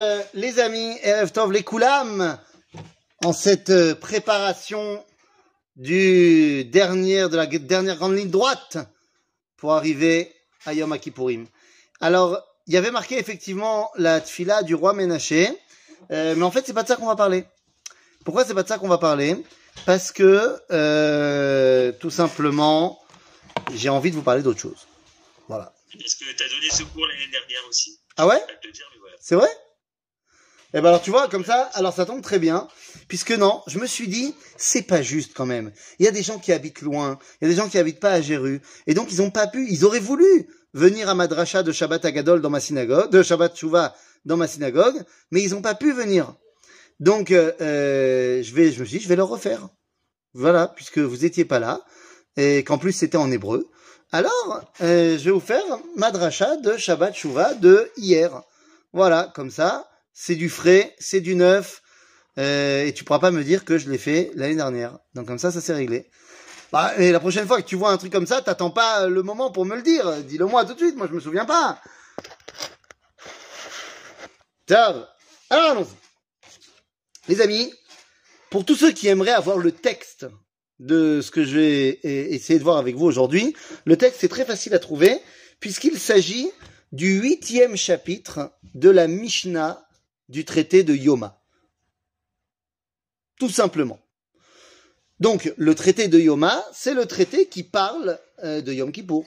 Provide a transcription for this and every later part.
Euh, les amis, Erev Tov les Koulam, en cette euh, préparation du dernier, de la dernière grande ligne droite pour arriver à Yom Kippourim. Alors, il y avait marqué effectivement la tfila du roi Ménaché, euh, mais en fait, c'est pas de ça qu'on va parler. Pourquoi c'est pas de ça qu'on va parler? Parce que, euh, tout simplement, j'ai envie de vous parler d'autre chose. Voilà. Est-ce que tu as donné ce cours l'année dernière aussi Ah ouais? Voilà. C'est vrai? Eh ben alors tu vois, comme ça, alors ça tombe très bien, puisque non, je me suis dit, c'est pas juste quand même. Il y a des gens qui habitent loin, il y a des gens qui habitent pas à Jéru, et donc ils ont pas pu, ils auraient voulu venir à Madracha de Shabbat Agadol dans ma synagogue, de Shabbat Shuvah dans ma synagogue, mais ils ont pas pu venir. Donc euh, euh, je vais, je me suis dit, je vais le refaire. Voilà, puisque vous étiez pas là, et qu'en plus c'était en hébreu. Alors, euh, je vais vous faire Madracha de Shabbat Shuvah de hier. Voilà, comme ça, c'est du frais, c'est du neuf, euh, et tu pourras pas me dire que je l'ai fait l'année dernière. Donc comme ça, ça s'est réglé. Bah, et la prochaine fois que tu vois un truc comme ça, t'attends pas le moment pour me le dire. Dis-le moi tout de suite, moi je me souviens pas. Alors allons-y. Les amis, pour tous ceux qui aimeraient avoir le texte de ce que je vais e- essayer de voir avec vous aujourd'hui, le texte est très facile à trouver puisqu'il s'agit du huitième chapitre de la Mishnah du traité de Yoma. Tout simplement. Donc, le traité de Yoma, c'est le traité qui parle euh, de Yom Kippour.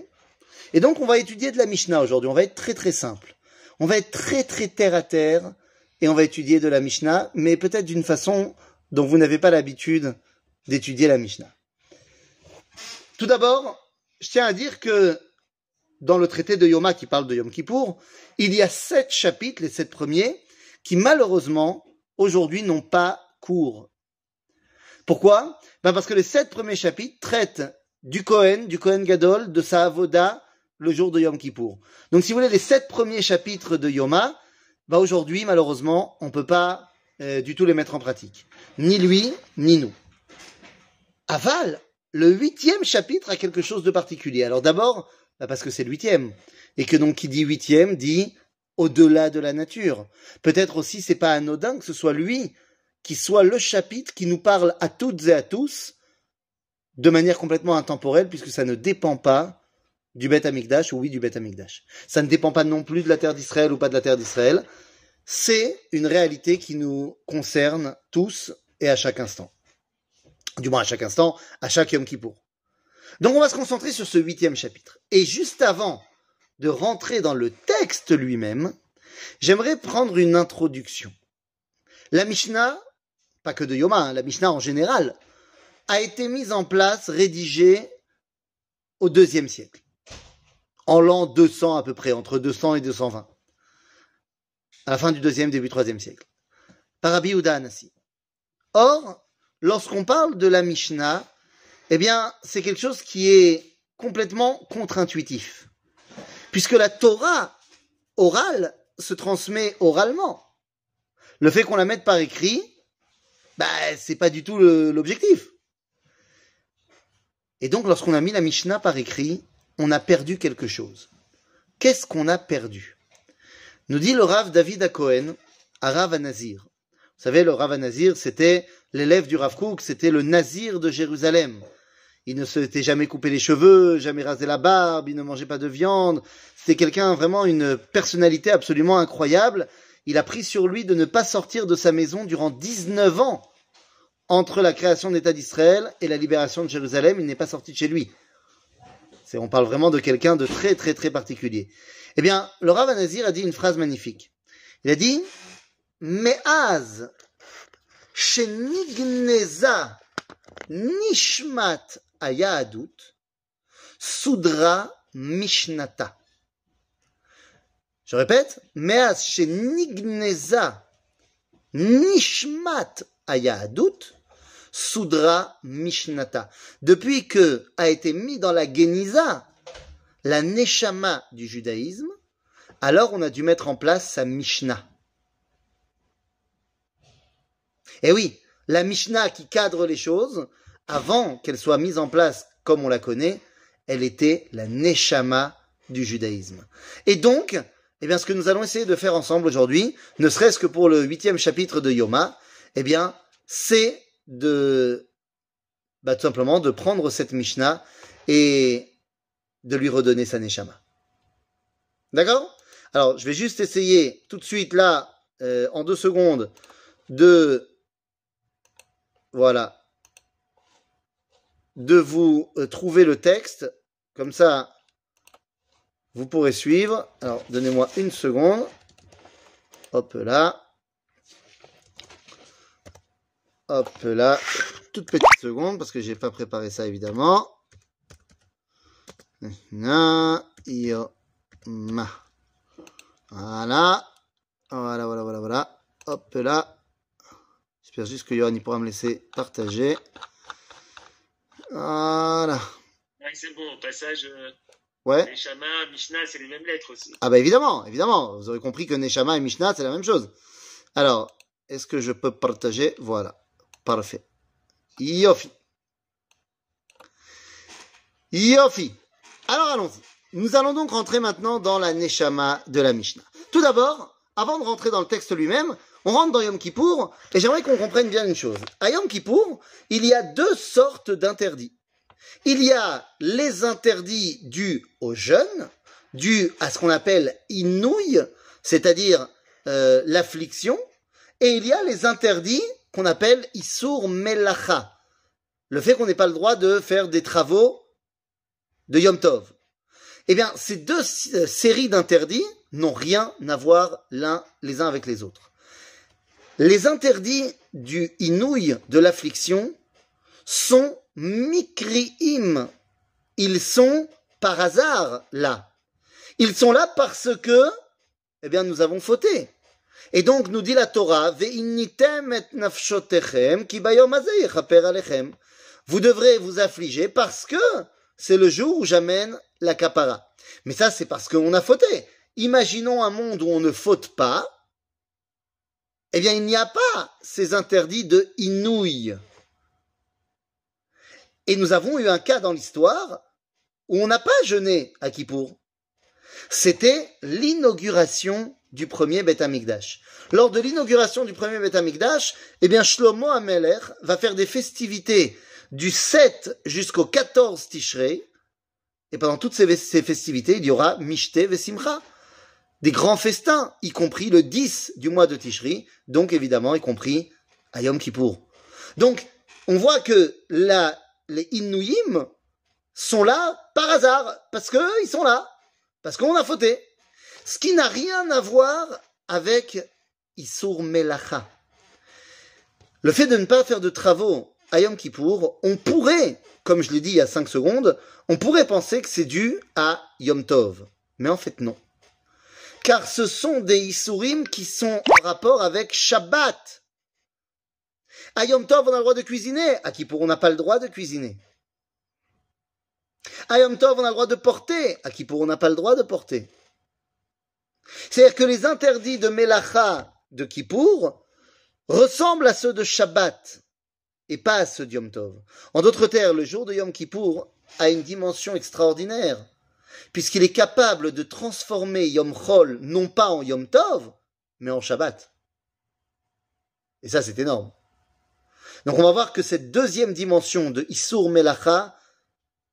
Et donc, on va étudier de la Mishnah aujourd'hui. On va être très très simple. On va être très très terre à terre et on va étudier de la Mishnah, mais peut-être d'une façon dont vous n'avez pas l'habitude d'étudier la Mishnah. Tout d'abord, je tiens à dire que dans le traité de Yoma qui parle de Yom Kippour, il y a sept chapitres, les sept premiers, qui malheureusement, aujourd'hui, n'ont pas cours. Pourquoi? Ben Parce que les sept premiers chapitres traitent du Kohen, du Kohen Gadol, de sa avoda, le jour de Yom Kippour. Donc si vous voulez, les sept premiers chapitres de Yoma, ben aujourd'hui, malheureusement, on ne peut pas euh, du tout les mettre en pratique. Ni lui, ni nous. Aval, le huitième chapitre a quelque chose de particulier. Alors d'abord, bah parce que c'est le huitième. Et que donc qui dit huitième dit au-delà de la nature. Peut-être aussi c'est pas anodin que ce soit lui qui soit le chapitre qui nous parle à toutes et à tous de manière complètement intemporelle puisque ça ne dépend pas du Beth Amikdash ou oui du Beth Amikdash. Ça ne dépend pas non plus de la terre d'Israël ou pas de la terre d'Israël. C'est une réalité qui nous concerne tous et à chaque instant. Du moins à chaque instant, à chaque Yom Kippour. Donc on va se concentrer sur ce huitième chapitre. Et juste avant de rentrer dans le texte lui-même, j'aimerais prendre une introduction. La Mishnah, pas que de Yoma, hein, la Mishnah en général, a été mise en place, rédigée au deuxième siècle, en l'an 200 à peu près, entre 200 et 220, à la fin du deuxième, début troisième siècle, par Rabbi Anassi. Or, lorsqu'on parle de la Mishnah, eh bien, c'est quelque chose qui est complètement contre-intuitif. Puisque la Torah orale se transmet oralement. Le fait qu'on la mette par écrit, bah, c'est pas du tout l'objectif. Et donc, lorsqu'on a mis la Mishnah par écrit, on a perdu quelque chose. Qu'est-ce qu'on a perdu? Nous dit le Rav David Akohen à Rav Anazir. Vous savez, le Rav Anazir, c'était l'élève du Rav Kook, c'était le Nazir de Jérusalem. Il ne s'était jamais coupé les cheveux, jamais rasé la barbe, il ne mangeait pas de viande. C'était quelqu'un vraiment une personnalité absolument incroyable. Il a pris sur lui de ne pas sortir de sa maison durant 19 ans. Entre la création de l'État d'Israël et la libération de Jérusalem, il n'est pas sorti de chez lui. On parle vraiment de quelqu'un de très très très particulier. Eh bien, le Rav Nazir a dit une phrase magnifique. Il a dit, Me'az shenigneza nishmat ayahadut sudra mishnata. Je répète, Me'az shenigneza nishmat ayahadut sudra mishnata. Depuis que a été mis dans la Geniza la neshama du judaïsme, alors on a dû mettre en place sa Mishnah. Et oui, la Mishnah qui cadre les choses, avant qu'elle soit mise en place comme on la connaît, elle était la Neshama du judaïsme. Et donc, eh bien, ce que nous allons essayer de faire ensemble aujourd'hui, ne serait-ce que pour le huitième chapitre de Yoma, eh bien, c'est de, bah, tout simplement, de prendre cette Mishnah et de lui redonner sa Neshama. D'accord? Alors, je vais juste essayer tout de suite là, euh, en deux secondes, de, voilà, de vous euh, trouver le texte. Comme ça, vous pourrez suivre. Alors, donnez-moi une seconde. Hop là. Hop là. Toute petite seconde parce que j'ai pas préparé ça évidemment. Voilà. Voilà, voilà, voilà, voilà. Hop là. J'espère juste que Yohan pourra me laisser partager. Voilà. Ouais, c'est bon, au passage, euh, Ouais. Neshama, Mishnah, c'est les mêmes lettres aussi. Ah bah évidemment, évidemment. Vous aurez compris que Neshama et Mishnah, c'est la même chose. Alors, est-ce que je peux partager? Voilà. Parfait. Yofi. Yofi. Alors allons-y. Nous allons donc rentrer maintenant dans la Neshama de la Mishnah. Tout d'abord, avant de rentrer dans le texte lui-même, on rentre dans Yom Kippour et j'aimerais qu'on comprenne bien une chose. À Yom Kippour, il y a deux sortes d'interdits. Il y a les interdits dus aux jeunes, dus à ce qu'on appelle inouï, c'est-à-dire euh, l'affliction, et il y a les interdits qu'on appelle isur melacha, le fait qu'on n'ait pas le droit de faire des travaux de Yom Tov. Eh bien, ces deux euh, séries d'interdits n'ont rien à voir l'un les uns avec les autres. Les interdits du inouï de l'affliction sont mikriim. Ils sont par hasard là. Ils sont là parce que, eh bien, nous avons fauté. Et donc, nous dit la Torah. Vous devrez vous affliger parce que c'est le jour où j'amène la capara. Mais ça, c'est parce qu'on a fauté. Imaginons un monde où on ne faute pas. Eh bien, il n'y a pas ces interdits de inouï. Et nous avons eu un cas dans l'histoire où on n'a pas jeûné à Kippour. C'était l'inauguration du premier Beth Amikdash. Lors de l'inauguration du premier Beth Amikdash, eh bien, Shlomo Ameler va faire des festivités du 7 jusqu'au 14 Tishrei. Et pendant toutes ces, festivités, il y aura Mishte Vesimcha. Des grands festins, y compris le 10 du mois de Tishri, donc évidemment, y compris à Yom Kippour. Donc, on voit que la, les Inouïm sont là par hasard, parce qu'ils sont là, parce qu'on a fauté. Ce qui n'a rien à voir avec Issour Melacha. Le fait de ne pas faire de travaux à Yom Kippour, on pourrait, comme je l'ai dit il y a 5 secondes, on pourrait penser que c'est dû à Yom Tov. Mais en fait, non. Car ce sont des Issourim qui sont en rapport avec Shabbat. À Yom Tov, on a le droit de cuisiner. À Kippour, on n'a pas le droit de cuisiner. À Yom Tov, on a le droit de porter. À Kippour, on n'a pas le droit de porter. C'est-à-dire que les interdits de Melacha de Kippour ressemblent à ceux de Shabbat et pas à ceux de Yom Tov. En d'autres termes, le jour de Yom Kippour a une dimension extraordinaire, puisqu'il est capable de transformer Yom Chol non pas en Yom Tov, mais en Shabbat. Et ça, c'est énorme. Donc on va voir que cette deuxième dimension de Issour Melacha,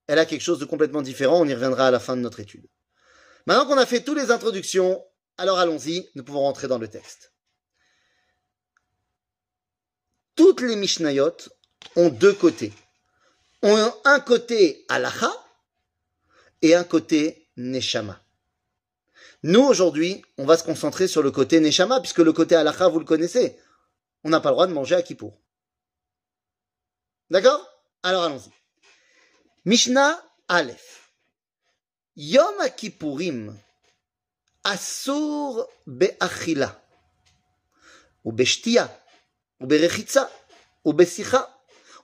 elle a quelque chose de complètement différent, on y reviendra à la fin de notre étude. Maintenant qu'on a fait toutes les introductions, alors allons-y, nous pouvons rentrer dans le texte. Toutes les Mishnayot ont deux côtés. Ont un côté halacha et un côté Neshama. Nous, aujourd'hui, on va se concentrer sur le côté Neshama, puisque le côté Halakha, vous le connaissez. On n'a pas le droit de manger à Kippour. D'accord? Alors allons-y. Mishnah Aleph. Yom Kippourim Asur Be'achila ou Beshtia ou Berechitza ou Besicha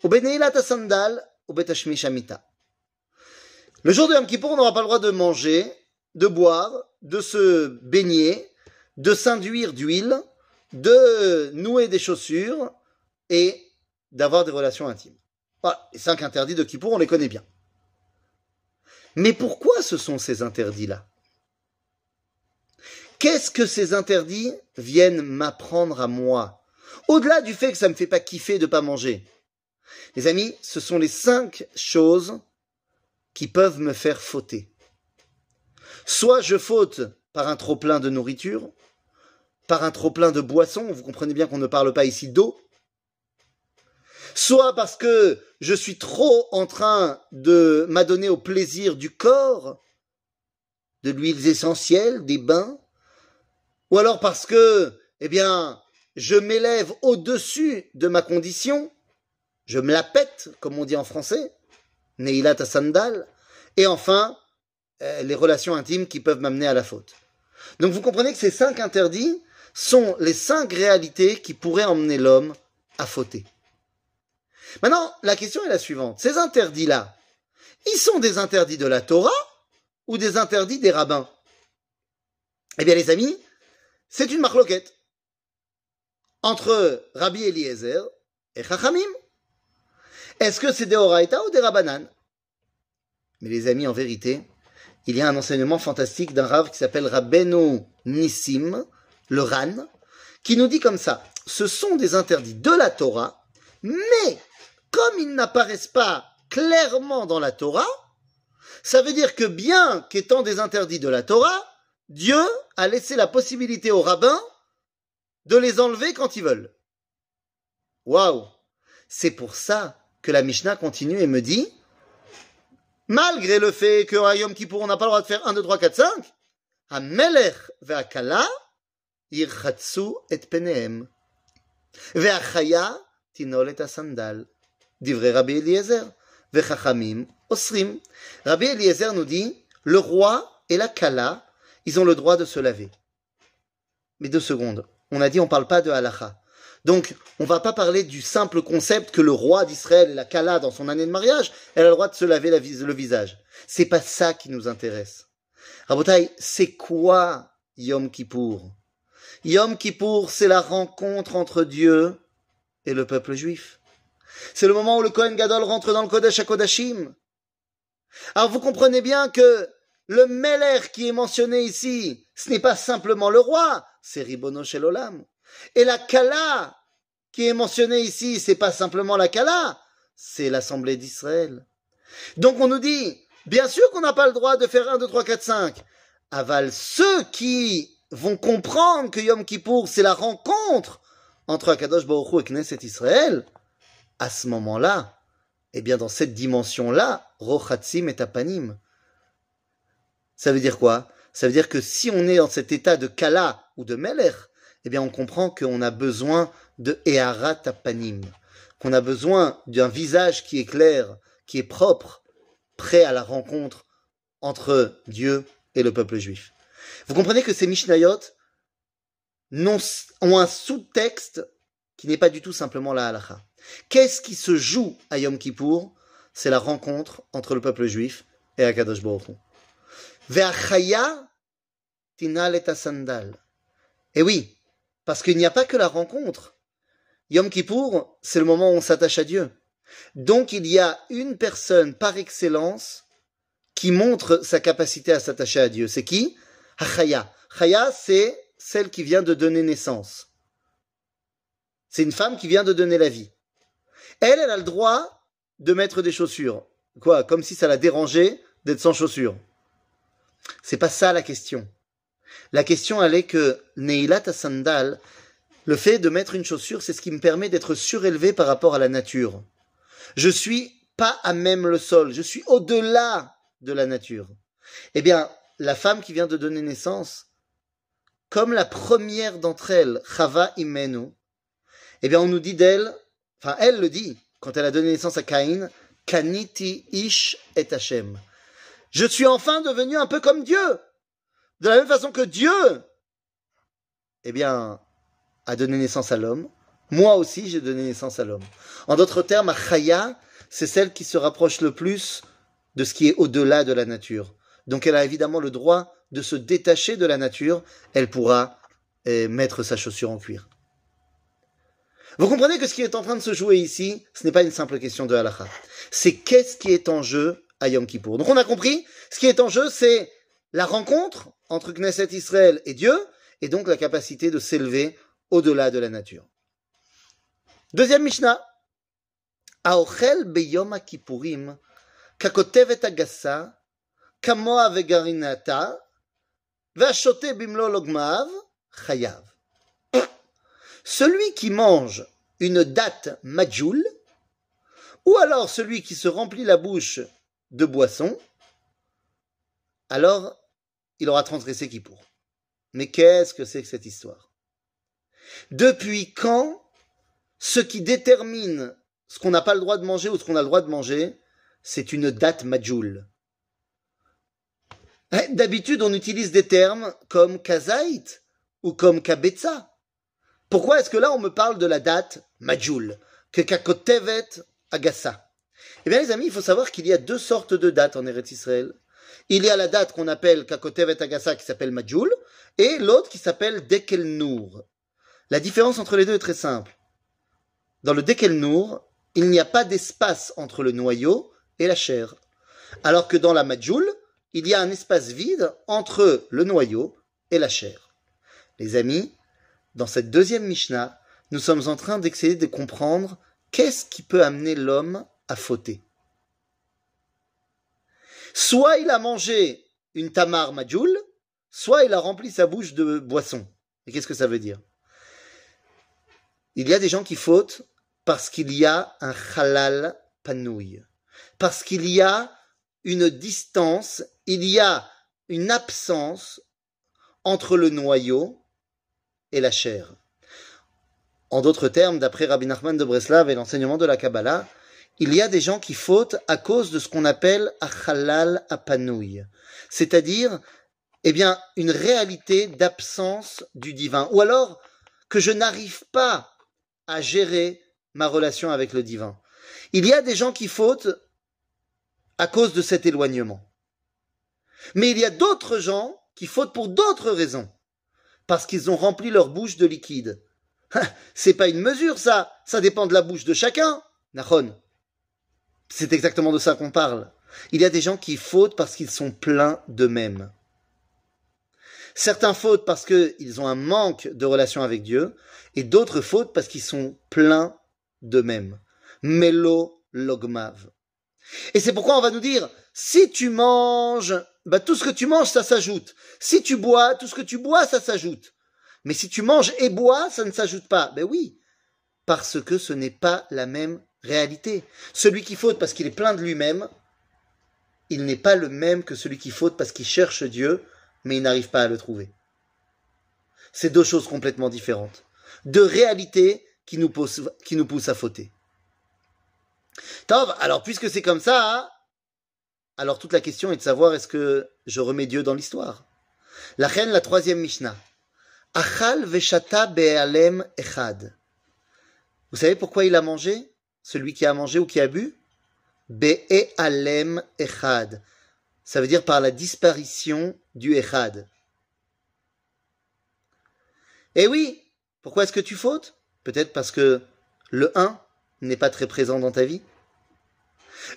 ou Beneilat Sandal ou Betashmish Amita. Le jour de Yom on n'aura pas le droit de manger, de boire, de se baigner, de s'induire d'huile, de nouer des chaussures et d'avoir des relations intimes. Voilà, les cinq interdits de Kippour, on les connaît bien. Mais pourquoi ce sont ces interdits-là? Qu'est-ce que ces interdits viennent m'apprendre à moi? Au-delà du fait que ça me fait pas kiffer de pas manger. Les amis, ce sont les cinq choses qui peuvent me faire fauter. Soit je faute par un trop plein de nourriture, par un trop plein de boissons, vous comprenez bien qu'on ne parle pas ici d'eau, soit parce que je suis trop en train de m'adonner au plaisir du corps, de l'huile essentielle, des bains, ou alors parce que, eh bien, je m'élève au-dessus de ma condition, je me la pète, comme on dit en français, Neilat sandal, et enfin, euh, les relations intimes qui peuvent m'amener à la faute. Donc vous comprenez que ces cinq interdits sont les cinq réalités qui pourraient emmener l'homme à fauter. Maintenant, la question est la suivante. Ces interdits-là, ils sont des interdits de la Torah ou des interdits des rabbins? Eh bien les amis, c'est une marloquette entre Rabbi Eliezer et Chachamim. Est-ce que c'est des Horaïta ou des Rabbanan Mais les amis, en vérité, il y a un enseignement fantastique d'un Rav qui s'appelle Rabbeinu Nissim, le Ran, qui nous dit comme ça, ce sont des interdits de la Torah, mais comme ils n'apparaissent pas clairement dans la Torah, ça veut dire que bien qu'étant des interdits de la Torah, Dieu a laissé la possibilité aux rabbins de les enlever quand ils veulent. Waouh! C'est pour ça que la Mishnah continue et me dit, malgré le fait que à Yom Kippour on n'a pas le droit de faire 1, 2, 3, 4, 5, à Melech ve'akala yirchatsu et penehem. Ve'achaya tinol asandal. Divrei Rabbi Eliezer. Ve'chachamim osrim. Rabbi Eliezer nous dit, le roi et la kala, ils ont le droit de se laver. Mais deux secondes. On a dit on parle pas de halacha. Donc, on va pas parler du simple concept que le roi d'Israël la Kala dans son année de mariage, elle a le droit de se laver le visage. C'est pas ça qui nous intéresse. Rabotai, c'est quoi Yom Kippour? Yom Kippour, c'est la rencontre entre Dieu et le peuple juif. C'est le moment où le Kohen Gadol rentre dans le Kodesh à Kodashim. Alors vous comprenez bien que le Meler qui est mentionné ici, ce n'est pas simplement le roi, c'est Ribono Shel Olam. Et la Kala qui est mentionnée ici, c'est pas simplement la Kala, c'est l'Assemblée d'Israël. Donc on nous dit, bien sûr qu'on n'a pas le droit de faire 1, 2, 3, 4, 5. Aval ceux qui vont comprendre que Yom Kippour, c'est la rencontre entre Akadosh Baruch et Knesset Israël, à ce moment-là, eh bien dans cette dimension-là, Rochatzim et Tapanim. Ça veut dire quoi? Ça veut dire que si on est dans cet état de Kala ou de Meler, eh bien on comprend qu'on a besoin de Ehara Tapanim, qu'on a besoin d'un visage qui est clair, qui est propre, prêt à la rencontre entre Dieu et le peuple juif. Vous comprenez que ces Mishnayot ont un sous-texte qui n'est pas du tout simplement la halacha. Qu'est-ce qui se joue à Yom Kippour? C'est la rencontre entre le peuple juif et Akadosh Baruch Hu. Ve'achaya. Et oui, parce qu'il n'y a pas que la rencontre. Yom Kippour, c'est le moment où on s'attache à Dieu. Donc il y a une personne par excellence qui montre sa capacité à s'attacher à Dieu. C'est qui? Chaya. Chaya, c'est celle qui vient de donner naissance. C'est une femme qui vient de donner la vie. Elle, elle a le droit de mettre des chaussures. Quoi? Comme si ça la dérangeait d'être sans chaussures. C'est pas ça la question. La question, elle est que Neilat Sandal, le fait de mettre une chaussure, c'est ce qui me permet d'être surélevé par rapport à la nature. Je suis pas à même le sol, je suis au-delà de la nature. Eh bien, la femme qui vient de donner naissance, comme la première d'entre elles, Chava Imenu, eh bien, on nous dit d'elle, enfin, elle le dit, quand elle a donné naissance à Caïn, Kaniti Ish et Hashem. Je suis enfin devenu un peu comme Dieu. De la même façon que Dieu, eh bien, a donné naissance à l'homme, moi aussi j'ai donné naissance à l'homme. En d'autres termes, Chaya, c'est celle qui se rapproche le plus de ce qui est au-delà de la nature. Donc elle a évidemment le droit de se détacher de la nature, elle pourra eh, mettre sa chaussure en cuir. Vous comprenez que ce qui est en train de se jouer ici, ce n'est pas une simple question de halakha. C'est qu'est-ce qui est en jeu à Yom Kippour. Donc on a compris, ce qui est en jeu, c'est la rencontre entre Knesset Israël et Dieu, et donc la capacité de s'élever au-delà de la nature. Deuxième Mishnah. Aochel kamoa. Celui qui mange une date majoul, ou alors celui qui se remplit la bouche de boisson, alors il aura transgressé Kippour. Mais qu'est-ce que c'est que cette histoire? Depuis quand ce qui détermine ce qu'on n'a pas le droit de manger ou ce qu'on a le droit de manger, c'est une date majoul eh, D'habitude, on utilise des termes comme kazait ou comme kabetza. Pourquoi est-ce que là on me parle de la date majoul que agassa Eh bien les amis, il faut savoir qu'il y a deux sortes de dates en Eretz Israël. Il y a la date qu'on appelle kakotevet agassa qui s'appelle majoul et l'autre qui s'appelle dekel nour. La différence entre les deux est très simple. Dans le dekel nour, il n'y a pas d'espace entre le noyau et la chair. Alors que dans la majoul, il y a un espace vide entre le noyau et la chair. Les amis, dans cette deuxième Mishnah, nous sommes en train d'essayer de comprendre qu'est-ce qui peut amener l'homme à fauter. Soit il a mangé une tamar majoul, soit il a rempli sa bouche de boisson. Et qu'est-ce que ça veut dire? Il y a des gens qui fautent parce qu'il y a un halal panouille, parce qu'il y a une distance, il y a une absence entre le noyau et la chair. En d'autres termes, d'après Rabbi Nachman de Breslav et l'enseignement de la Kabbalah, il y a des gens qui fautent à cause de ce qu'on appelle achalal apanouille, c'est-à-dire, eh bien, une réalité d'absence du divin, ou alors que je n'arrive pas à gérer ma relation avec le divin. Il y a des gens qui fautent à cause de cet éloignement. Mais il y a d'autres gens qui fautent pour d'autres raisons parce qu'ils ont rempli leur bouche de liquide. C'est pas une mesure, ça. Ça dépend de la bouche de chacun. C'est exactement de ça qu'on parle. Il y a des gens qui fautent parce qu'ils sont pleins d'eux-mêmes. Certains fautent parce qu'ils ont un manque de relation avec Dieu, et d'autres fautent parce qu'ils sont pleins d'eux-mêmes. Melo logmav. Et c'est pourquoi on va nous dire, si tu manges bah, tout ce que tu manges, ça s'ajoute. Si tu bois, tout ce que tu bois, ça s'ajoute. Mais si tu manges et bois, ça ne s'ajoute pas. Ben oui, parce que ce n'est pas la même réalité. Celui qui faute parce qu'il est plein de lui-même, il n'est pas le même que celui qui faute parce qu'il cherche Dieu, mais il n'arrive pas à le trouver. C'est deux choses complètement différentes. Deux réalités qui nous poussent, qui nous poussent à fauter. Tov, alors puisque c'est comme ça, alors toute la question est de savoir est-ce que je remets Dieu dans l'histoire. La reine, la troisième Mishnah. Achal veshata be'alem echad. Vous savez pourquoi il a mangé? Celui qui a mangé ou qui a bu? Be'alem echad. Ça veut dire par la disparition du echad. Eh oui, pourquoi est-ce que tu fautes? Peut-être parce que le 1 n'est pas très présent dans ta vie.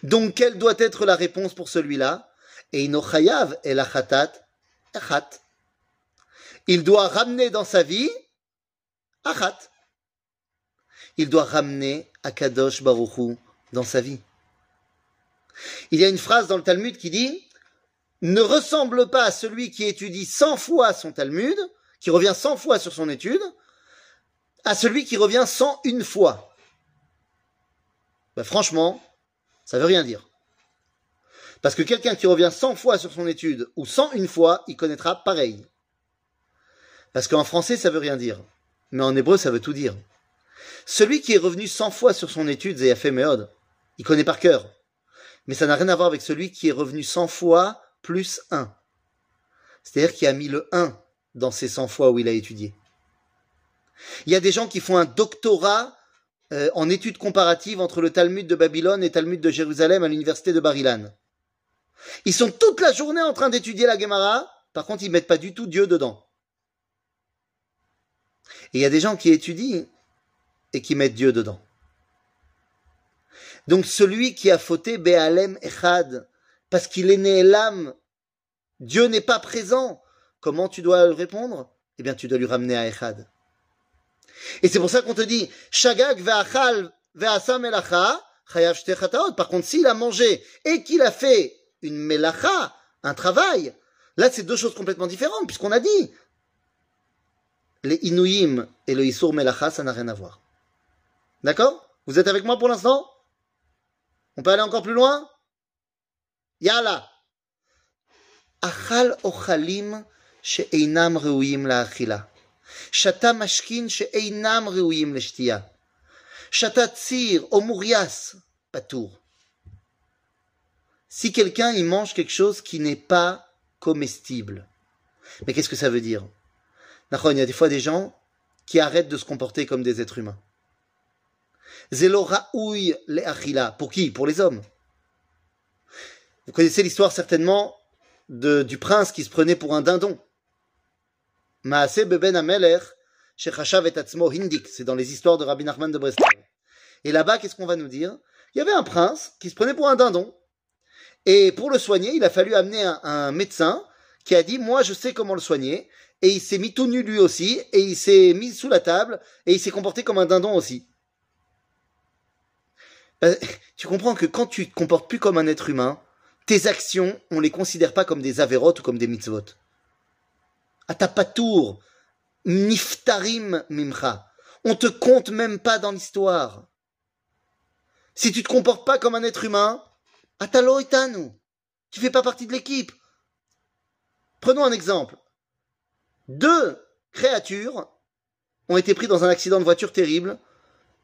Donc, quelle doit être la réponse pour celui-là? Et chayav el achatat achat. Il doit ramener dans sa vie achat. Il doit ramener Akadosh Baruchu dans sa vie. Il y a une phrase dans le Talmud qui dit ne ressemble pas à celui qui étudie cent fois son Talmud, qui revient cent fois sur son étude, à celui qui revient cent une fois. Ben, franchement, ça veut rien dire. Parce que quelqu'un qui revient 100 fois sur son étude ou 101 fois, il connaîtra pareil. Parce qu'en français, ça veut rien dire. Mais en hébreu, ça veut tout dire. Celui qui est revenu 100 fois sur son étude, et a fait Méode, il connaît par cœur. Mais ça n'a rien à voir avec celui qui est revenu 100 fois plus 1. C'est-à-dire qui a mis le 1 dans ces 100 fois où il a étudié. Il y a des gens qui font un doctorat euh, en études comparatives entre le Talmud de Babylone et le Talmud de Jérusalem à l'université de Barilan. Ils sont toute la journée en train d'étudier la Gemara, par contre ils mettent pas du tout Dieu dedans. Et il y a des gens qui étudient et qui mettent Dieu dedans. Donc celui qui a fauté Be'alem Echad, parce qu'il est né l'âme, Dieu n'est pas présent. comment tu dois répondre? Eh bien, tu dois lui ramener à Echad. Et c'est pour ça qu'on te dit, Shagag ve'achal ve'asa melacha, chayav. Par contre, s'il a mangé et qu'il a fait une melacha, un travail, là, c'est deux choses complètement différentes, puisqu'on a dit, les inouïm et le isur melacha, ça n'a rien à voir. D'accord? Vous êtes avec moi pour l'instant? On peut aller encore plus loin? Yalla Achal ochalim she'einam la'achila. Shata mashkin she'einam reuyim le'shtia. Shata tzir o murias patour. Si quelqu'un il mange quelque chose qui n'est pas comestible, mais qu'est-ce que ça veut dire? Il y a des fois des gens qui arrêtent de se comporter comme des êtres humains. Zelo raouy le achila. Pour qui? Pour les hommes. Vous connaissez l'histoire certainement de, du prince qui se prenait pour un dindon. Maase beben ameler shechachav et hindik. C'est dans les histoires de Rabbi Nachman de Breslau. Et là-bas, qu'est-ce qu'on va nous dire? Il y avait un prince qui se prenait pour un dindon. Et pour le soigner, il a fallu amener un médecin qui a dit, moi, je sais comment le soigner. Et il s'est mis tout nu lui aussi, et il s'est mis sous la table, et il s'est comporté comme un dindon aussi. Euh, tu comprends que quand tu te comportes plus comme un être humain, tes actions, on les considère pas comme des avérotes ou comme des mitzvot. Atapatour, niftarim mimcha. On te compte même pas dans l'histoire. Si tu te comportes pas comme un être humain, atalo itanu. Tu fais pas partie de l'équipe. Prenons un exemple. Deux créatures ont été pris dans un accident de voiture terrible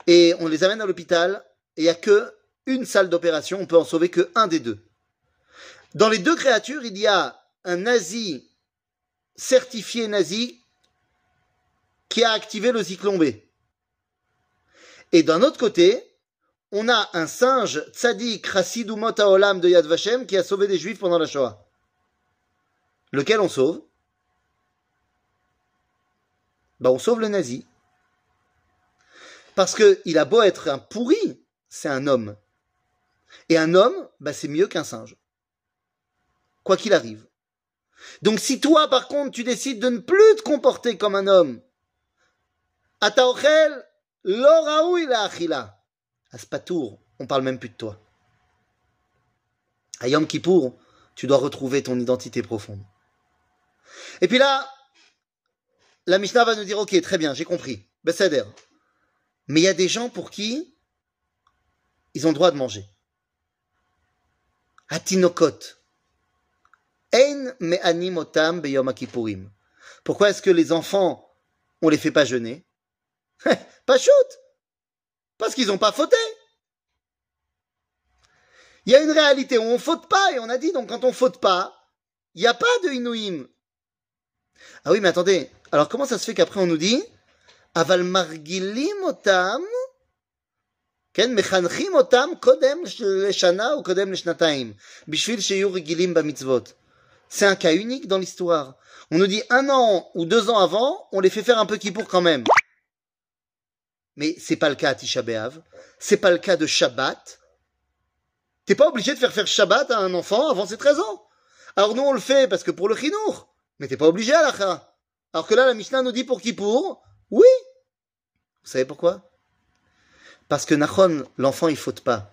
et on les amène à l'hôpital il n'y a que une salle d'opération, on peut en sauver que un des deux. Dans les deux créatures, il y a un nazi certifié nazi qui a activé le cyclone B. Et d'un autre côté, on a un singe tzaddik Chassidou Olam de Yad Vashem qui a sauvé des juifs pendant la Shoah. Lequel on sauve? Bah on sauve le nazi. Parce que il a beau être un pourri, c'est un homme. Et un homme, bah c'est mieux qu'un singe. Quoi qu'il arrive. Donc si toi, par contre, tu décides de ne plus te comporter comme un homme, Ataochel, l'oraoui la achila. Aspatour, on parle même plus de toi. À Yom Kippour, tu dois retrouver ton identité profonde. Et puis là, la Mishnah va nous dire, ok, très bien, j'ai compris. Besséder. Mais il y a des gens pour qui ils ont le droit de manger. Atinokot. Ein me'anim otam beyom. Pourquoi est-ce que les enfants, on les fait pas jeûner? Pas shoot Parce qu'ils n'ont pas fauté. Il y a une réalité où on faute pas, et on a dit, donc quand on faute pas, il n'y a pas de inouïm. Ah oui, mais attendez, alors comment ça se fait qu'après on nous dit Aval margilim כן, מחנכים אותם קודם לשנה ou קודם לשנתיים, בשביל שיהיו רגילים במצוות. C'est un cas unique dans l'histoire. On nous dit un an ou deux ans avant, on les fait faire un peu kippour quand même. Mais c'est pas le cas à Tisha B'Av, c'est pas le cas de Shabbat. T'es pas obligé de faire faire Shabbat à un enfant avant ses 13 ans. Alors nous on le fait parce que pour le chinour, mais t'es pas obligé à la Alors que là la Mishnah nous dit pour Kippour, oui. Vous savez pourquoi Parce que Nachon, l'enfant il faute pas.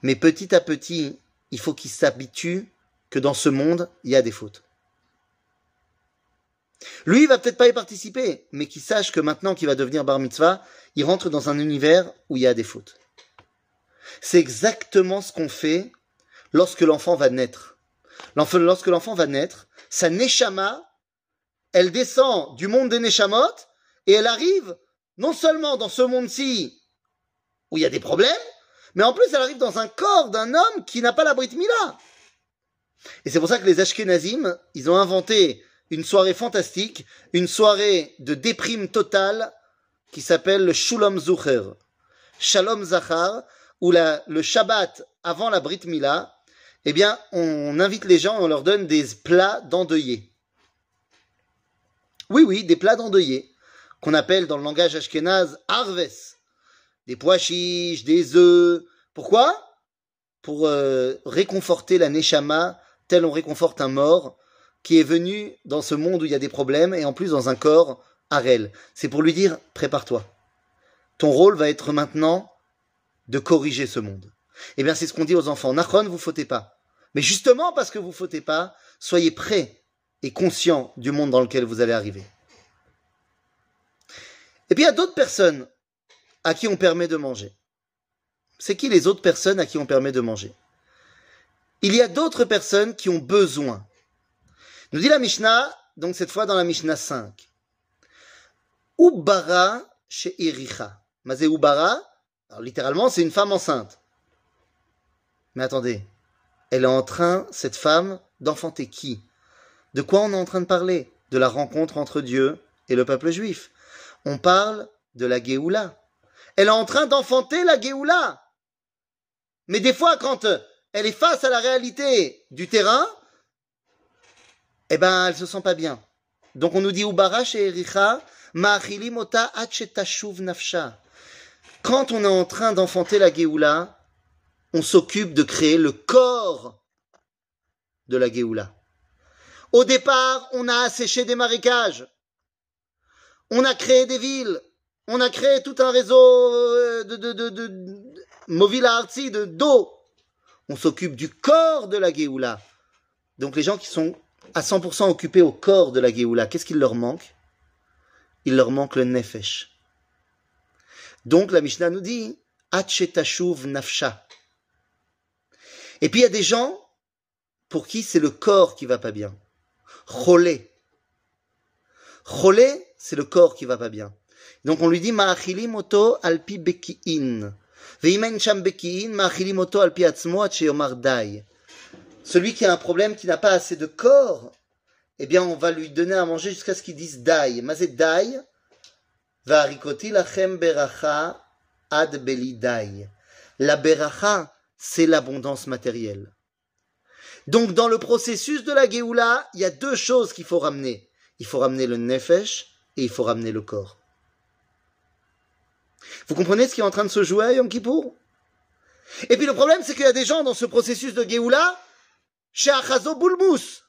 Mais petit à petit, il faut qu'il s'habitue que dans ce monde, il y a des fautes. Lui, il va peut-être pas y participer, mais qu'il sache que maintenant qu'il va devenir bar mitzvah, il rentre dans un univers où il y a des fautes. C'est exactement ce qu'on fait lorsque l'enfant va naître. Lorsque l'enfant va naître, sa neshama, elle descend du monde des neshamot et elle arrive non seulement dans ce monde-ci où il y a des problèmes, mais en plus elle arrive dans un corps d'un homme qui n'a pas la Brit Mila. Et c'est pour ça que les Ashkenazim, ils ont inventé une soirée fantastique, une soirée de déprime totale qui s'appelle le Shulam Zucher, Shalom Zachar, où le Shabbat avant la Brit Mila, eh bien, on invite les gens, on leur donne des plats d'endeuillés. Oui, oui, des plats d'endeuillés, qu'on appelle dans le langage ashkénaze arves, des pois chiches, des œufs. Pourquoi? Pour euh, réconforter la neshama, tel on réconforte un mort, qui est venu dans ce monde où il y a des problèmes et en plus dans un corps Arel. C'est pour lui dire prépare-toi. Ton rôle va être maintenant de corriger ce monde. Eh bien, c'est ce qu'on dit aux enfants. Nachron, vous fautez pas. Mais justement parce que vous fautez pas, soyez prêts et conscients du monde dans lequel vous allez arriver. Et puis il y a d'autres personnes à qui on permet de manger. C'est qui les autres personnes à qui on permet de manger? Il y a d'autres personnes qui ont besoin. Nous dit la Mishnah, donc cette fois dans la Mishnah 5. Ubara chez Iricha. Mazé Ubara, alors littéralement c'est une femme enceinte. Mais attendez, elle est en train, cette femme, d'enfanter qui? De quoi on est en train de parler? De la rencontre entre Dieu et le peuple juif. On parle de la Géoula. Elle est en train d'enfanter la Géoula. Mais des fois, quand elle est face à la réalité du terrain, eh ben, elle se sent pas bien. Donc on nous dit Ubara chez Ericha, mota nafsha. Quand on est en train d'enfanter la Géoula, on s'occupe de créer le corps de la Géoula. Au départ, on a asséché des marécages. On a créé des villes. On a créé tout un réseau euh, de, de, de, de de d'eau. On s'occupe du corps de la Géoula. Donc les gens qui sont à 100% occupés au corps de la Géoula, qu'est-ce qu'il leur manque? Il leur manque le nefesh. Donc la Mishnah nous dit Hachetashuv nafsha. Et puis il y a des gens pour qui c'est le corps qui va pas bien. Cholé. Cholé, c'est le corps qui va pas bien. Donc on lui dit Ma'achili moto alpi beki'in. Veimen sham beki'in ma'achili moto alpi atzmo dai. Celui qui a un problème, qui n'a pas assez de corps, eh bien on va lui donner à manger jusqu'à ce qu'il dise dai. Mazé dai, va rikoti lachem beracha ad beli dai. La beracha, c'est l'abondance matérielle. Donc dans le processus de la Géoula, il y a deux choses qu'il faut ramener. Il faut ramener le nefesh et il faut ramener le corps. Vous comprenez ce qui est en train de se jouer à Yom Et puis le problème, c'est qu'il y a des gens dans ce processus de Géoula, chez Achazo Boulmous.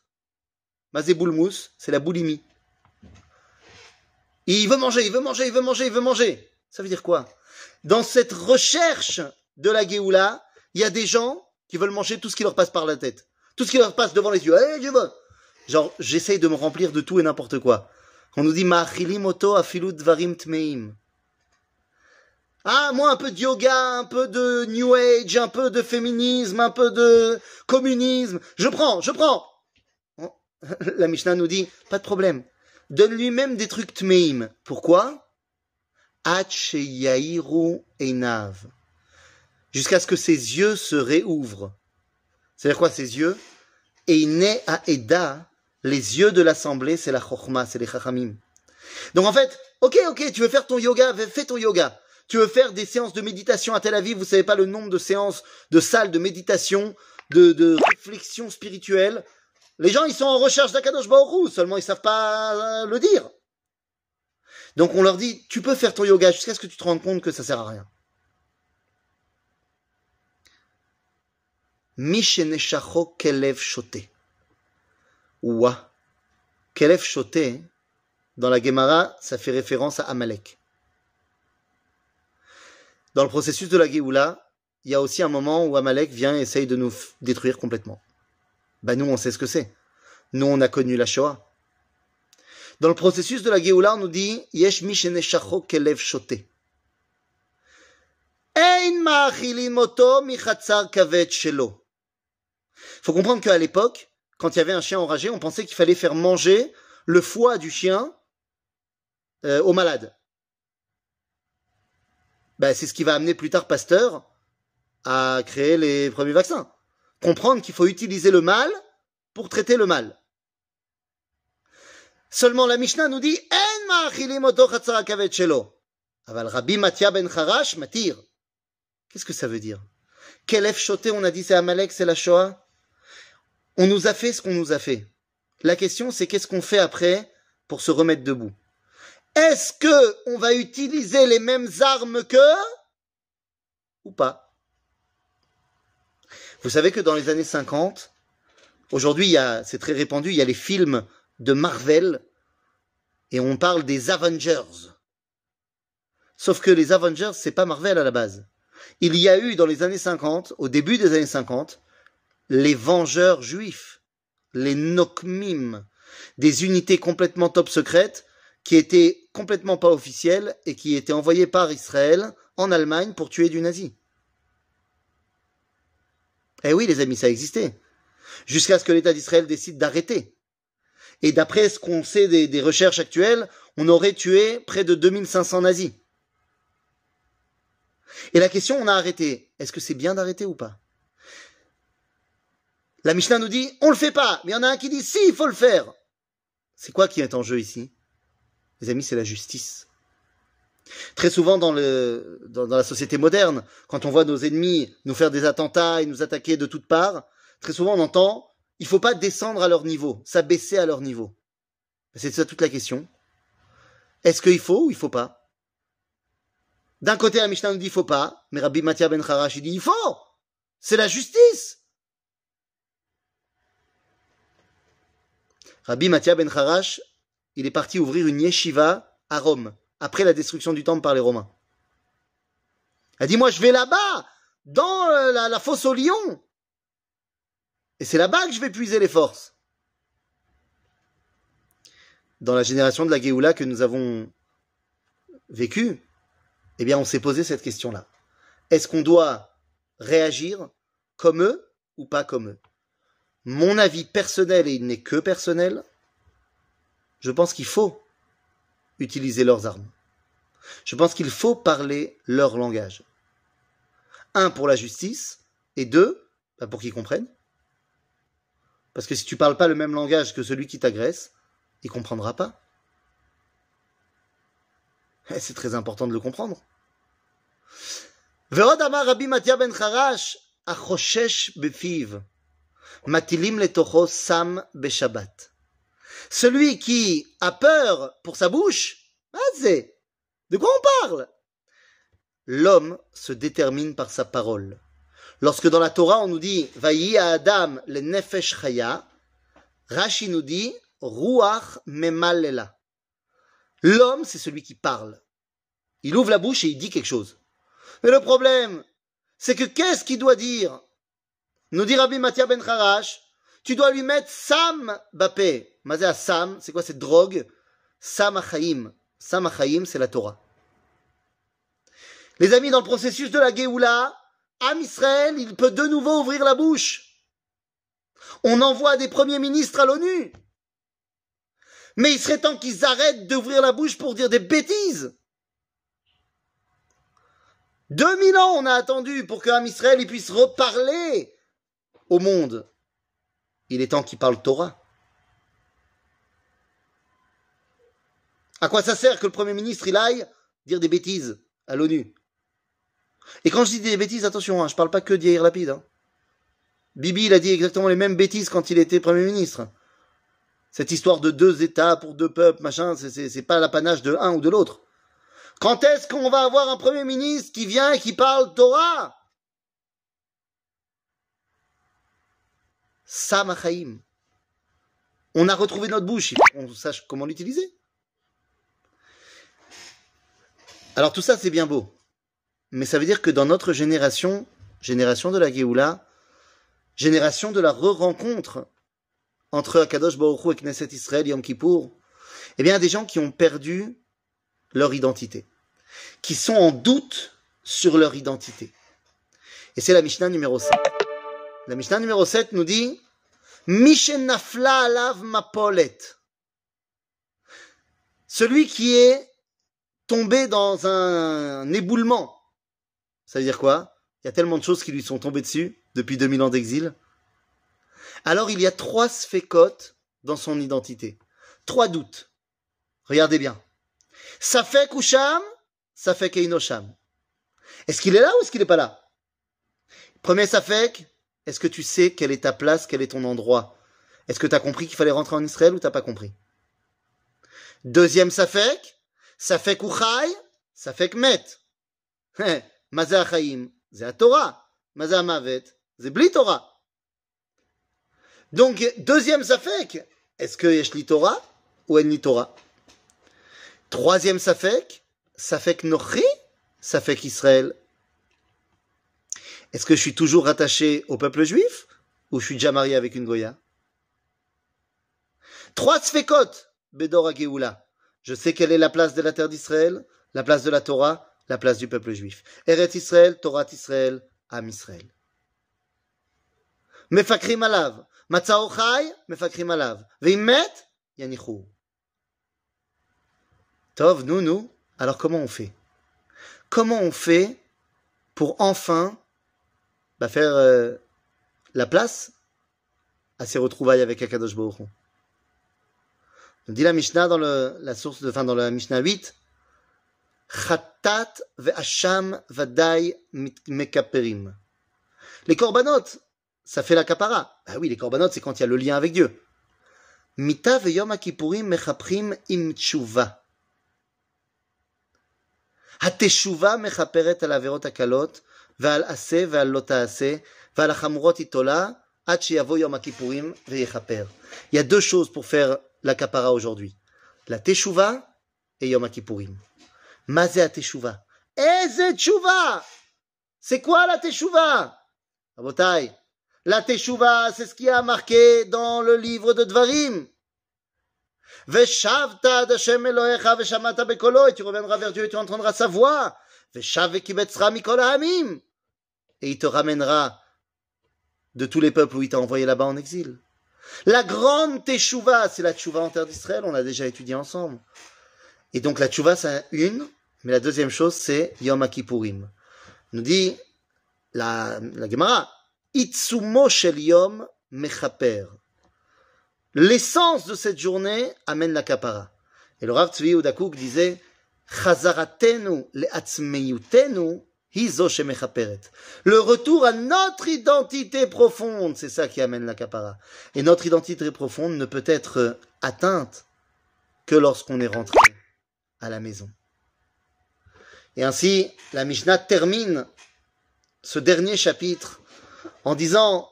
Mazé Boulmous, c'est la boulimie. Il veut manger, il veut manger, il veut manger, il veut manger. Ça veut dire quoi? Dans cette recherche de la Géoula, il y a des gens qui veulent manger tout ce qui leur passe par la tête. Tout ce qui leur passe devant les yeux. Eh, je veux. Genre, j'essaye de me remplir de tout et n'importe quoi. On nous dit moto afilut varim tmeim. Ah, moi, un peu de yoga, un peu de New Age, un peu de féminisme, un peu de communisme. Je prends, je prends. La Mishnah nous dit, pas de problème. Donne-lui même des trucs tmeim. Pourquoi? Einav jusqu'à ce que ses yeux se réouvrent. C'est-à-dire quoi ses yeux? Et naît à Eda, les yeux de l'assemblée, c'est la chokma, c'est les chachamim. Donc en fait, ok, ok, tu veux faire ton yoga, fais ton yoga. Tu veux faire des séances de méditation à Tel Aviv, vous savez pas le nombre de séances, de salles de méditation, de, de réflexion spirituelle. Les gens, ils sont en recherche d'Akadosh Baruch seulement ils savent pas euh, le dire. Donc on leur dit, tu peux faire ton yoga jusqu'à ce que tu te rendes compte que ça sert à rien. Misheneshacho kelev shote. Ouah. Kelev shote, dans la Gemara, ça fait référence à Amalek. Dans le processus de la Géoula, il y a aussi un moment où Amalek vient et essaye de nous détruire complètement. Ben nous, on sait ce que c'est. Nous, on a connu la Shoah. Dans le processus de la Géoula, on nous dit Yesh kelev shote. Faut comprendre qu'à l'époque, quand il y avait un chien enragé, on pensait qu'il fallait faire manger le foie du chien euh, aux malades. Ben, c'est ce qui va amener plus tard Pasteur à créer les premiers vaccins. Comprendre qu'il faut utiliser le mal pour traiter le mal. Seulement la Mishnah nous dit Aval Rabbi Matia ben Harash matir. Qu'est-ce que ça veut dire? Quel choté on a dit c'est Amalek, c'est la Shoah? On nous a fait ce qu'on nous a fait. La question, c'est qu'est-ce qu'on fait après pour se remettre debout? Est-ce que on va utiliser les mêmes armes qu'eux ou pas? Vous savez que dans les années 50, Aujourd'hui, il y a, c'est très répandu, il y a les films de Marvel et on parle des Avengers. Sauf que les Avengers, c'est pas Marvel à la base. Il y a eu dans les années 50, au début des années 50, les Vengeurs juifs, les Nokmim, des unités complètement top secrètes qui étaient complètement pas officielles et qui étaient envoyées par Israël en Allemagne pour tuer du nazi. Eh oui, les amis, ça existait. Jusqu'à ce que l'État d'Israël décide d'arrêter. Et d'après ce qu'on sait des, recherches actuelles, on aurait tué près de 2500 nazis. Et la question, on a arrêté. Est-ce que c'est bien d'arrêter ou pas? La Mishnah nous dit, on le fait pas. Mais il y en a un qui dit, si, il faut le faire. C'est quoi qui est en jeu ici? Les amis, c'est la justice. Très souvent dans, la société moderne, quand on voit nos ennemis nous faire des attentats et nous attaquer de toutes parts, très souvent on entend il faut pas descendre à leur niveau, s'abaisser à leur niveau. C'est ça toute la question. Est-ce qu'il faut ou il faut pas? D'un côté, la Mishnah nous dit il faut pas, mais Rabbi Mathia ben Harash il dit il faut. C'est la justice. Rabbi Mathia ben Harash, il est parti ouvrir une yeshiva à Rome après la destruction du temple par les Romains. Elle dit, moi je vais là-bas, dans la, la, fosse au lion. Et c'est là-bas que je vais puiser les forces. Dans la génération de la Géoula que nous avons vécue, eh bien on s'est posé cette question-là. Est-ce qu'on doit réagir comme eux ou pas comme eux? Mon avis personnel, et il n'est que personnel, je pense qu'il faut utiliser leurs armes. Je pense qu'il faut parler leur langage. Un, pour la justice, et deux, bah, pour qu'ils comprennent. Parce que si tu parles pas le même langage que celui qui t'agresse, il comprendra pas. Et c'est très important de le comprendre. ועוד אמר רבי מתיה בן חרש, החושש בפיו, מטילים לתוכו סם בשבת. Celui qui a peur pour sa bouche, de quoi on parle? L'homme se détermine par sa parole. Lorsque dans la Torah on nous dit Vayi à Adam le nefesh chaya, Rashi nous dit Ruach memalela. L'homme, c'est celui qui parle. Il ouvre la bouche et il dit quelque chose. Mais le problème, c'est que qu'est-ce qu'il doit dire? Nous dit Rabbi Mathia ben Harash, tu dois lui mettre Sam Bapé. Mazé Sam, c'est quoi cette drogue Sam Achaim. Sam Achaim, c'est la Torah. Les amis, dans le processus de la Géoula, Am Israël, il peut de nouveau ouvrir la bouche. On envoie des premiers ministres à l'ONU. Mais il serait temps qu'ils arrêtent d'ouvrir la bouche pour dire des bêtises. 2000 ans on a attendu pour Am Israël puisse reparler au monde. Il est temps qu'il parle Torah. À quoi ça sert que le Premier ministre il aille dire des bêtises à l'ONU? Et quand je dis des bêtises, attention, hein, je parle pas que d'Yair Lapide. Hein. Bibi, il a dit exactement les mêmes bêtises quand il était Premier ministre. Cette histoire de deux États pour deux peuples, machin, c'est pas l'apanage de un ou de l'autre. Quand est-ce qu'on va avoir un Premier ministre qui vient et qui parle Torah? Samachaim. On a retrouvé notre bouche, qu'on sache comment l'utiliser. Alors tout ça, c'est bien beau. Mais ça veut dire que dans notre génération, génération de la Géoula, génération de la re-rencontre entre Akadosh Baruch et Knesset Israël, Yom Kippour, eh bien, des gens qui ont perdu leur identité, qui sont en doute sur leur identité. Et c'est la Mishnah numéro 7. La Mishnah numéro 7 nous dit Mishenafla alav mapolet. Celui qui est tombé dans un éboulement. Ça veut dire quoi? Il y a tellement de choses qui lui sont tombées dessus depuis 2000 ans d'exil. Alors il y a trois sphécotes dans son identité. Trois doutes. Regardez bien. Ça fait Kusham, ça fait Keinosham. Est-ce qu'il est là ou est-ce qu'il n'est pas là? Premier Safek, est-ce que tu sais quelle est ta place, quel est ton endroit? Est-ce que tu as compris qu'il fallait rentrer en Israël ou t'as pas compris? Deuxième Safek, Safek Uchai, Safek Met. Mazé Achaim, c'est la Torah. Mazé Amavet, c'est Bli Torah. Donc, deuxième Safek, est-ce que Yesh Torah ou En Torah? Troisième Safek, Safek Nochi, Safek Israël. Est-ce que je suis toujours rattaché au peuple juif ou je suis déjà marié avec une Goya? Trois Sfekot, Bedor Geoula. Je sais quelle est la place de la terre d'Israël, la place de la Torah, la place du peuple juif. Eret Israël, Torah Israël, Am Israël. Mefakrim alav. Matzao chai, mefakrim alav. Veim met, yanichou. Tov, nous, nous. Alors comment on fait? Comment on fait pour enfin bah, faire euh, la place à ces retrouvailles avec Akadosh Baruch dit la Mishnah dans le, la source de, enfin dans la Mishnah 8, Chatat ve'asham vadai mekaperim. Les korbanot, ça fait la kapara. Ah oui, les korbanot, c'est quand il y a le lien avec Dieu. Mita ve'yom akipurim mechaprim im tshuva. התשובה מכפרת על העבירות הקלות ועל עשה ועל לא תעשה ועל החמורות היא תולה עד שיבוא יום הכיפורים ויכפר. Il y a deux choses pour faire la kapara aujourd'hui La teshuva et Yom Kippourim. Mazé teshuva. Eh, Eze teshuva C'est quoi la teshuva? Ah, la teshuva, c'est ce qui a marqué dans le livre de Dvarim. Veshavta d'Hashem Elohecha veshamata bekolo, et tu reviendras vers Dieu et tu entendras sa voix. Veshav vekibetzra mikol hamim. Et il te ramènera de tous les peuples où il t'a envoyé là-bas en exil. La grande teshuva, c'est la teshuva en terre d'Israël, on l'a déjà étudié ensemble. Et donc la teshuva, c'est une, mais la deuxième chose, c'est Yom Kippourim. Nous dit la, la Gemara, Itsumo shel Yom mechaper. L'essence de cette journée amène la kapara. Et le Rav Tzvi Udakouk disait, Chazaratenu shemechaperet. Le retour à notre identité profonde, c'est ça qui amène la kapara. Et notre identité profonde ne peut être atteinte que lorsqu'on est rentré à la maison. Et ainsi, la Mishnah termine ce dernier chapitre en disant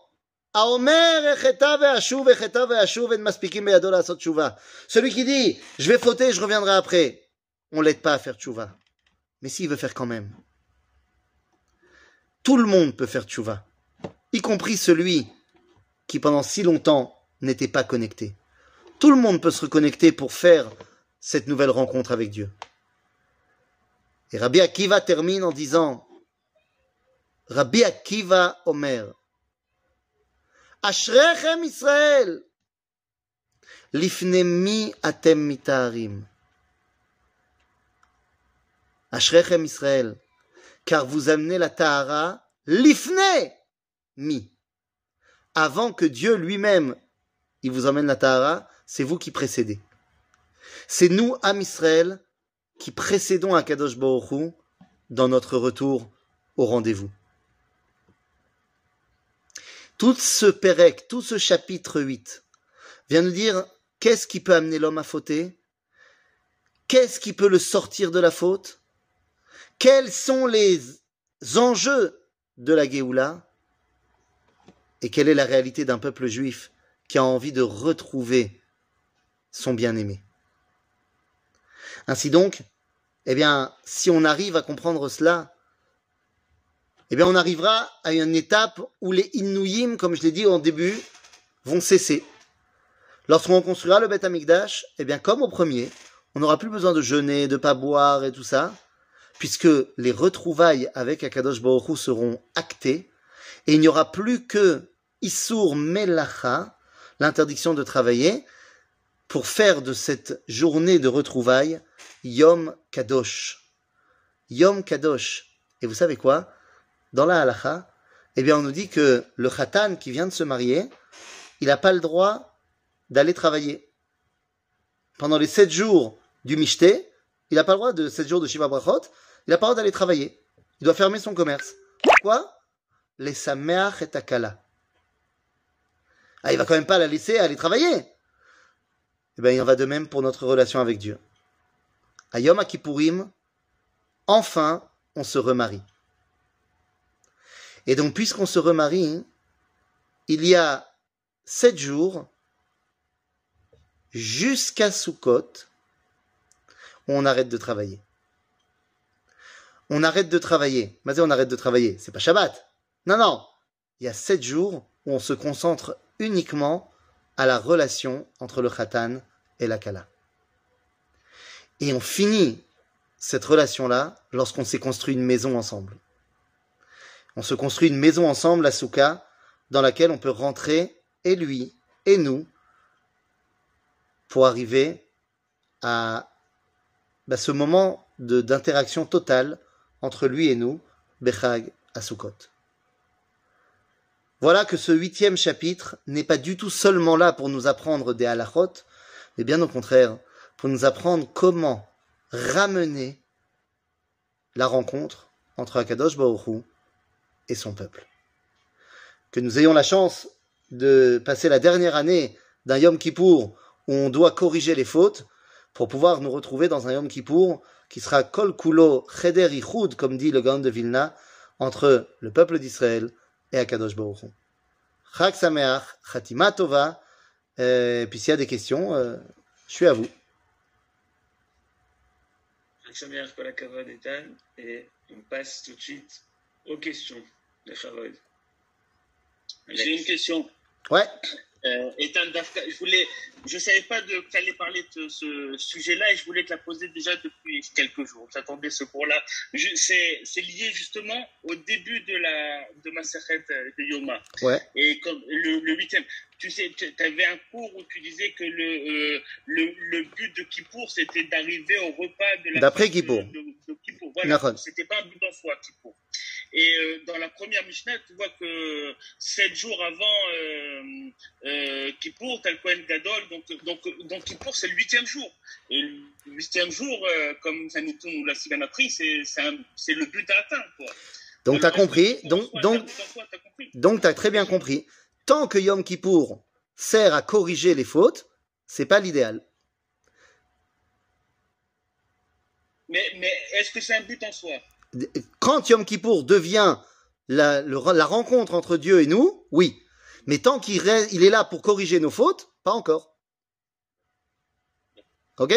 celui qui dit, je vais fauter, je reviendrai après, on l'aide pas à faire tchouva. Mais s'il veut faire quand même. Tout le monde peut faire tchouva, y compris celui qui pendant si longtemps n'était pas connecté. Tout le monde peut se reconnecter pour faire cette nouvelle rencontre avec Dieu. Et Rabbi Akiva termine en disant, Rabbi Akiva Omer, Ashrechem Israël. Lifnemi atem mitarim. Ashrechem Israël. Car vous amenez la Tahara l'ifne mi. Avant que Dieu lui-même il vous emmène la Tahara, c'est vous qui précédez. C'est nous, Am Israël, qui précédons à Kadosh Baruch dans notre retour au rendez-vous. Tout ce Pérec, tout ce chapitre 8 vient nous dire qu'est-ce qui peut amener l'homme à fauter, qu'est-ce qui peut le sortir de la faute, quels sont les enjeux de la Géoula, et quelle est la réalité d'un peuple juif qui a envie de retrouver son bien-aimé? Ainsi donc, eh bien, si on arrive à comprendre cela, eh bien on arrivera à une étape où les Inuyim, comme je l'ai dit au début, vont cesser. Lorsqu'on construira le Beth Amikdash, eh bien comme au premier, on n'aura plus besoin de jeûner, de pas boire et tout ça, puisque les retrouvailles avec Akadosh Baruch seront actées, et il n'y aura plus que Isur Melacha, l'interdiction de travailler, pour faire de cette journée de retrouvailles Yom Kadosh. Yom Kadosh. Et vous savez quoi? Dans la halacha, eh bien, on nous dit que le khatan qui vient de se marier, il n'a pas le droit d'aller travailler. Pendant les sept jours du Mishté, il n'a pas le droit de sept jours de Shiva Brachot, il n'a pas d'aller travailler. Il doit fermer son commerce. Pourquoi? Les sameach et akala. Ah, il va quand même pas la laisser aller travailler. Eh bien, il en va de même pour notre relation avec Dieu. À Yom enfin, on se remarie. Et donc, puisqu'on se remarie, il y a sept jours jusqu'à Sukkot on arrête de travailler. On arrête de travailler. Mais on arrête de travailler. C'est pas Shabbat. Non, non. Il y a sept jours où on se concentre uniquement à la relation entre le Khatan et la Kala. Et on finit cette relation-là lorsqu'on s'est construit une maison ensemble. On se construit une maison ensemble à Souka dans laquelle on peut rentrer, et lui, et nous, pour arriver à bah, ce moment d'interaction totale entre lui et nous, Bechag à Sukkot. Voilà que ce huitième chapitre n'est pas du tout seulement là pour nous apprendre des halachot, mais bien au contraire, pour nous apprendre comment ramener la rencontre entre Akadosh Baruch et son peuple. Que nous ayons la chance de passer la dernière année d'un Yom Kippour où on doit corriger les fautes pour pouvoir nous retrouver dans un Yom Kippour qui sera Kol Kulo Cheder Ichud, comme dit le Gaon de Vilna, entre le peuple d'Israël et Akadosh Baruch Hu. Chag Sameach, Chatima Tova, et puis s'il y a des questions, euh, je suis à vous. Chag Sameach, Kol Akavod, Etan, et on passe tout de suite aux questions de Chavod. J'ai une question. Ouais. Euh, Ethan Dafka, je voulais, je savais pas de tu allais parler de ce sujet-là et je voulais te la poser déjà depuis quelques jours. J'attendais ce cours-là. C'est c'est lié justement au début de la de ma de Yoma. Ouais. Et comme le, le huitième, tu sais, tu avais un cours où tu disais que le euh, le, le but de Kippour c'était d'arriver au repas de la D'après Kippour. De, de Kippour. Voilà. C'était pas un but en soi Kippour. Et euh, dans la première Mishnah, tu vois que sept jours avant euh, euh, Kippour, t'as le Kohen Gadol, donc, donc, donc Kippour, c'est le huitième jour. Et le huitième jour, euh, comme Sanitoun nous l'a si bien appris, c'est le but à atteindre. Quoi. Donc, tu as compris. Donc, soi, compris. donc, tu as très bien compris. Tant que Yom Kippour sert à corriger les fautes, c'est pas l'idéal. Mais, mais est-ce que c'est un but en soi? Quand Yom Kippour devient la, le- la rencontre entre Dieu et nous, oui. Mais tant qu'il il est là pour corriger nos fautes, pas encore. Ok?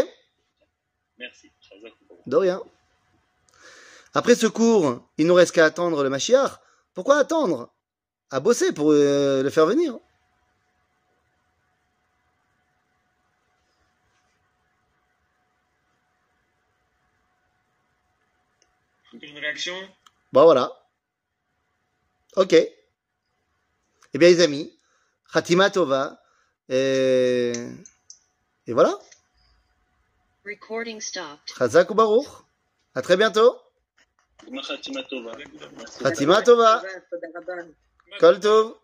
Merci. De rien. Après ce cours, il nous reste qu'à attendre le Mashiach. Pourquoi attendre? À bosser pour euh, le faire venir. Une réaction Bon voilà. Ok. Eh bien les amis, Khatima Tova. Et, et voilà. Recording stopped. Chazak ou Baruch? À très bientôt. Khatima Tova. Khatima Tova. Kol Tov.